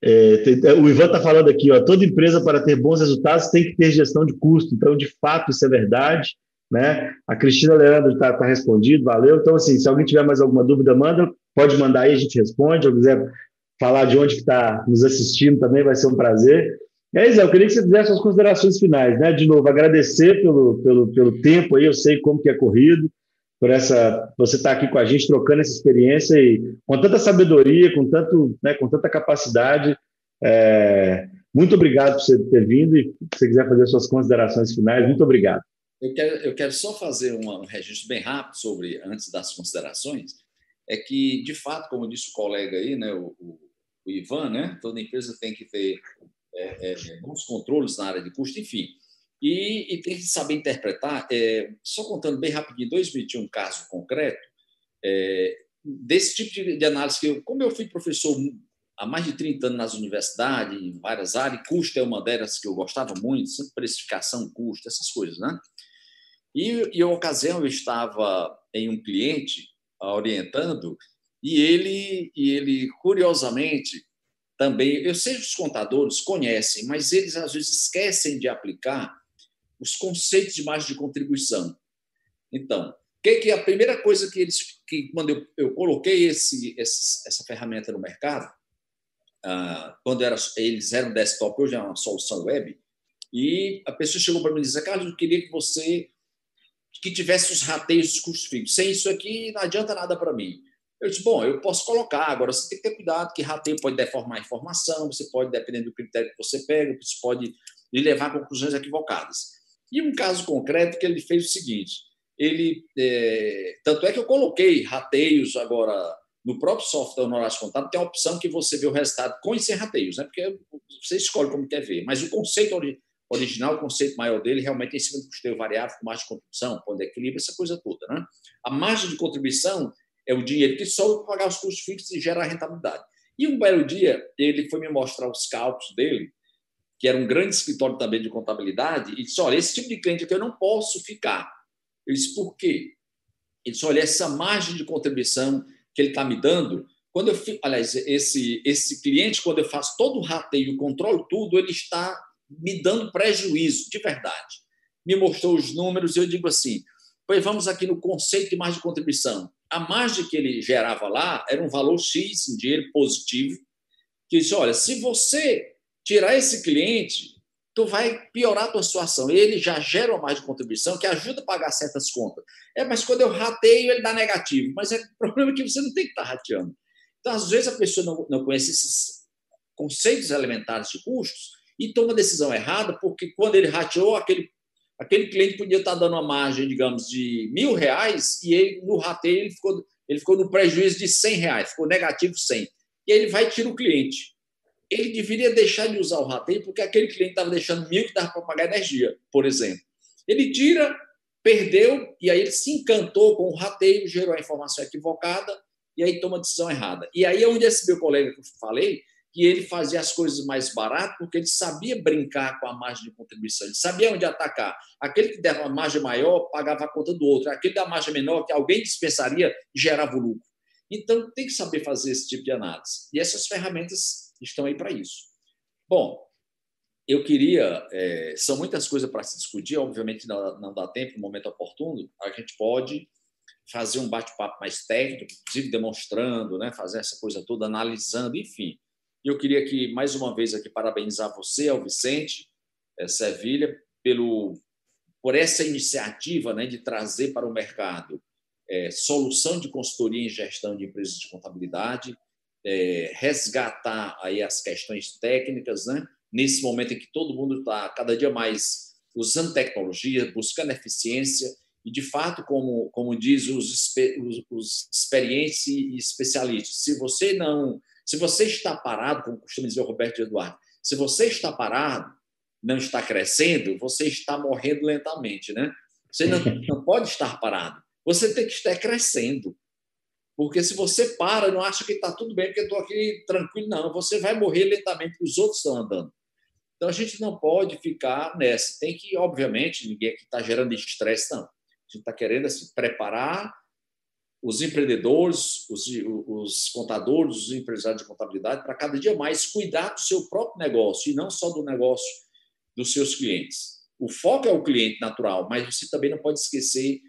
é, tem, é, o Ivan está falando aqui, ó, toda empresa para ter bons resultados tem que ter gestão de custo. Então, de fato, isso é verdade. Né? A Cristina Leandro está tá respondido, valeu. Então, assim, se alguém tiver mais alguma dúvida, manda, pode mandar aí, a gente responde. Se quiser falar de onde está nos assistindo também vai ser um prazer. E aí, Zé, eu queria que você fizesse suas considerações finais, né? De novo, agradecer pelo, pelo, pelo tempo aí, eu sei como que é corrido, por essa você estar tá aqui com a gente, trocando essa experiência e com tanta sabedoria, com, tanto, né, com tanta capacidade. É, muito obrigado por você ter vindo e se você quiser fazer suas considerações finais, muito obrigado. Eu quero, eu quero só fazer um registro bem rápido sobre, antes das considerações, é que, de fato, como disse o colega aí, né, o, o o Ivan, né? Toda empresa tem que ter é, é, bons controles na área de custo, enfim. E, e tem que saber interpretar. É, só contando bem rapidinho, 2021, um caso concreto, é, desse tipo de, de, análise que eu, como eu fui professor há mais de 30 anos nas universidades, em várias áreas, custo é uma delas que eu gostava muito, sempre precificação, custo, essas coisas, né? E, em uma ocasião eu estava em um cliente orientando e ele, e ele curiosamente, também, eu sei que os contadores conhecem, mas eles às vezes esquecem de aplicar os conceitos de margem de contribuição. Então, que que é a primeira coisa que eles que quando eu, eu coloquei esse, esse, essa ferramenta no mercado, ah, quando era, eles eram desktop, hoje é uma solução web, e a pessoa chegou para mim e disse: Carlos, eu queria que você que tivesse os rateios dos custos fixos. Sem isso aqui não adianta nada para mim. Eu disse, bom, eu posso colocar, agora você tem que ter cuidado, que rateio pode deformar a informação, você pode, dependendo do critério que você pega, você pode lhe levar a conclusões equivocadas. E um caso concreto que ele fez o seguinte, ele, é, tanto é que eu coloquei rateios agora no próprio software honorários contábil, tem a opção que você vê o resultado com e sem rateios, né? porque você escolhe como quer ver, mas o conceito original, o conceito maior dele, realmente é em cima do custeio variável, com margem de contribuição, ponto de equilíbrio, essa coisa toda. Né? A margem de contribuição é o dinheiro que sobra para pagar os custos fixos e gerar rentabilidade. E um belo dia, ele foi me mostrar os cálculos dele, que era um grande escritório também de contabilidade, e disse: Olha, esse tipo de cliente aqui eu não posso ficar. Eu disse: Por quê? Ele disse: Olha, essa margem de contribuição que ele está me dando, quando eu, aliás, esse, esse cliente, quando eu faço todo o rateio, controlo tudo, ele está me dando prejuízo, de verdade. Me mostrou os números e eu digo assim: pois vamos aqui no conceito de margem de contribuição. A margem que ele gerava lá era um valor X em dinheiro positivo, que disse: olha, se você tirar esse cliente, tu vai piorar a tua situação. Ele já gera uma margem de contribuição que ajuda a pagar certas contas. É, mas quando eu rateio, ele dá negativo. Mas é, o problema é que você não tem que estar rateando. Então, às vezes, a pessoa não, não conhece esses conceitos elementares de custos e toma decisão errada, porque quando ele rateou, aquele, aquele cliente podia estar dando uma margem, digamos, de mil reais e ele, no rateio ele ficou, ele ficou no prejuízo de cem reais, ficou negativo cem. E ele vai e tira o cliente. Ele deveria deixar de usar o rateio porque aquele cliente estava deixando mil que dava para pagar energia, por exemplo. Ele tira, perdeu, e aí ele se encantou com o rateio, gerou a informação equivocada, e aí toma a decisão errada. E aí é onde esse meu colega que eu falei, que ele fazia as coisas mais barato porque ele sabia brincar com a margem de contribuição, ele sabia onde atacar. Aquele que dava uma margem maior pagava a conta do outro, aquele da margem menor que alguém dispensaria gerava lucro. Então tem que saber fazer esse tipo de análise. E essas ferramentas estão aí para isso. Bom, eu queria. É, são muitas coisas para se discutir, obviamente não, não dá tempo no momento oportuno. A gente pode fazer um bate-papo mais técnico, inclusive demonstrando, né, fazer essa coisa toda, analisando, enfim. E eu queria aqui, mais uma vez, aqui parabenizar você, ao Vicente é, Sevilha, pelo, por essa iniciativa né, de trazer para o mercado é, solução de consultoria em gestão de empresas de contabilidade, é, resgatar aí as questões técnicas, né? nesse momento em que todo mundo está cada dia mais usando tecnologia, buscando eficiência, e de fato, como, como diz os, os, os experientes e especialistas, se você não se você está parado, como costuma dizer o Roberto Eduardo, se você está parado, não está crescendo, você está morrendo lentamente, né? Você não, não pode estar parado. Você tem que estar crescendo. Porque se você para, não acha que está tudo bem, porque estou aqui tranquilo, não. Você vai morrer lentamente, os outros estão andando. Então a gente não pode ficar nessa. Tem que, obviamente, ninguém aqui está gerando estresse, não. A gente está querendo se assim, preparar os empreendedores, os, os contadores, os empresários de contabilidade, para cada dia mais cuidar do seu próprio negócio e não só do negócio dos seus clientes. O foco é o cliente natural, mas você também não pode esquecer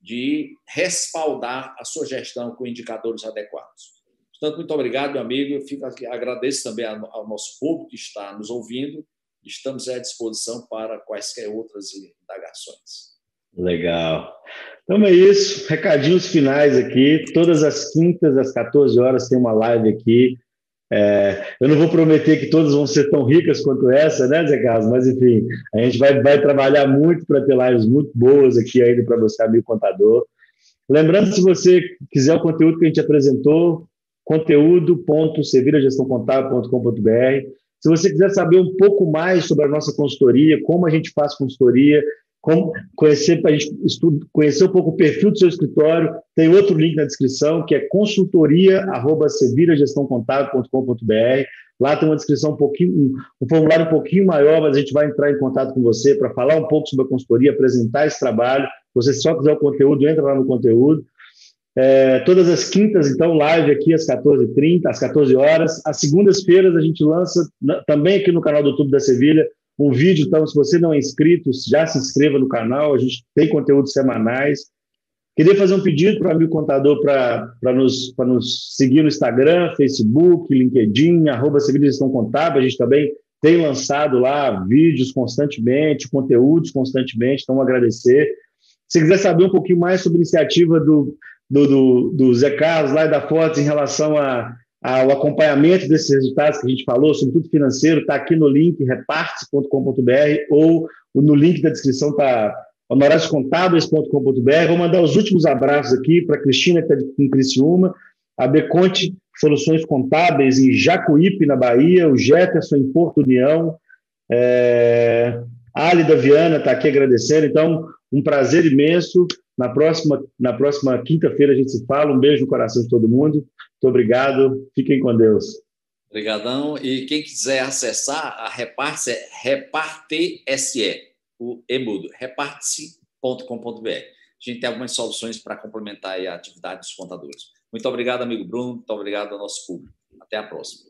de respaldar a sua gestão com indicadores adequados. Portanto, muito obrigado, meu amigo. Eu fico aqui, agradeço também ao nosso público que está nos ouvindo. Estamos à disposição para quaisquer outras indagações. Legal. Então é isso, recadinhos finais aqui. Todas as quintas, às 14 horas, tem uma live aqui. É, eu não vou prometer que todas vão ser tão ricas quanto essa, né, Zé Carlos? Mas, enfim, a gente vai, vai trabalhar muito para ter lives muito boas aqui ainda para você, amigo contador. Lembrando, se você quiser o conteúdo que a gente apresentou, conteúdo.sevilhagestãocontábil.com.br. Se você quiser saber um pouco mais sobre a nossa consultoria, como a gente faz consultoria, como conhecer para conhecer um pouco o perfil do seu escritório, tem outro link na descrição que é consultoria@sevilhagestãocontábil.com.br. Lá tem uma descrição um pouquinho, um, um formulário um pouquinho maior, mas a gente vai entrar em contato com você para falar um pouco sobre a consultoria, apresentar esse trabalho. Se você só quiser o conteúdo, entra lá no conteúdo. É, todas as quintas, então, live aqui às 14h30, às 14 horas. Às segundas-feiras a gente lança, também aqui no canal do YouTube da Sevilha, um vídeo. Então, se você não é inscrito, já se inscreva no canal. A gente tem conteúdos semanais. Queria fazer um pedido para o amigo contador para nos, nos seguir no Instagram, Facebook, LinkedIn, arroba Civilização Contábil. A gente também tem lançado lá vídeos constantemente, conteúdos constantemente, então agradecer. Se quiser saber um pouquinho mais sobre a iniciativa do, do, do, do Zé Carlos lá e da Fotos em relação a o acompanhamento desses resultados que a gente falou, sobretudo financeiro, está aqui no link repartes.com.br ou no link da descrição está honorarioscontábeis.com.br. Vou mandar os últimos abraços aqui para a Cristina, que está em Criciúma, a Beconte Soluções Contábeis em Jacuípe, na Bahia, o Jefferson em Porto União, é... a Alida Viana está aqui agradecendo. Então, um prazer imenso. Na próxima, na próxima quinta-feira a gente se fala. Um beijo no coração de todo mundo. Muito obrigado. Fiquem com Deus. Obrigadão. E quem quiser acessar a Reparte é Reparte-SE, o emudo, reparte-se.com.br. A gente tem algumas soluções para complementar a atividade dos contadores. Muito obrigado, amigo Bruno. Muito obrigado ao nosso público. Até a próxima.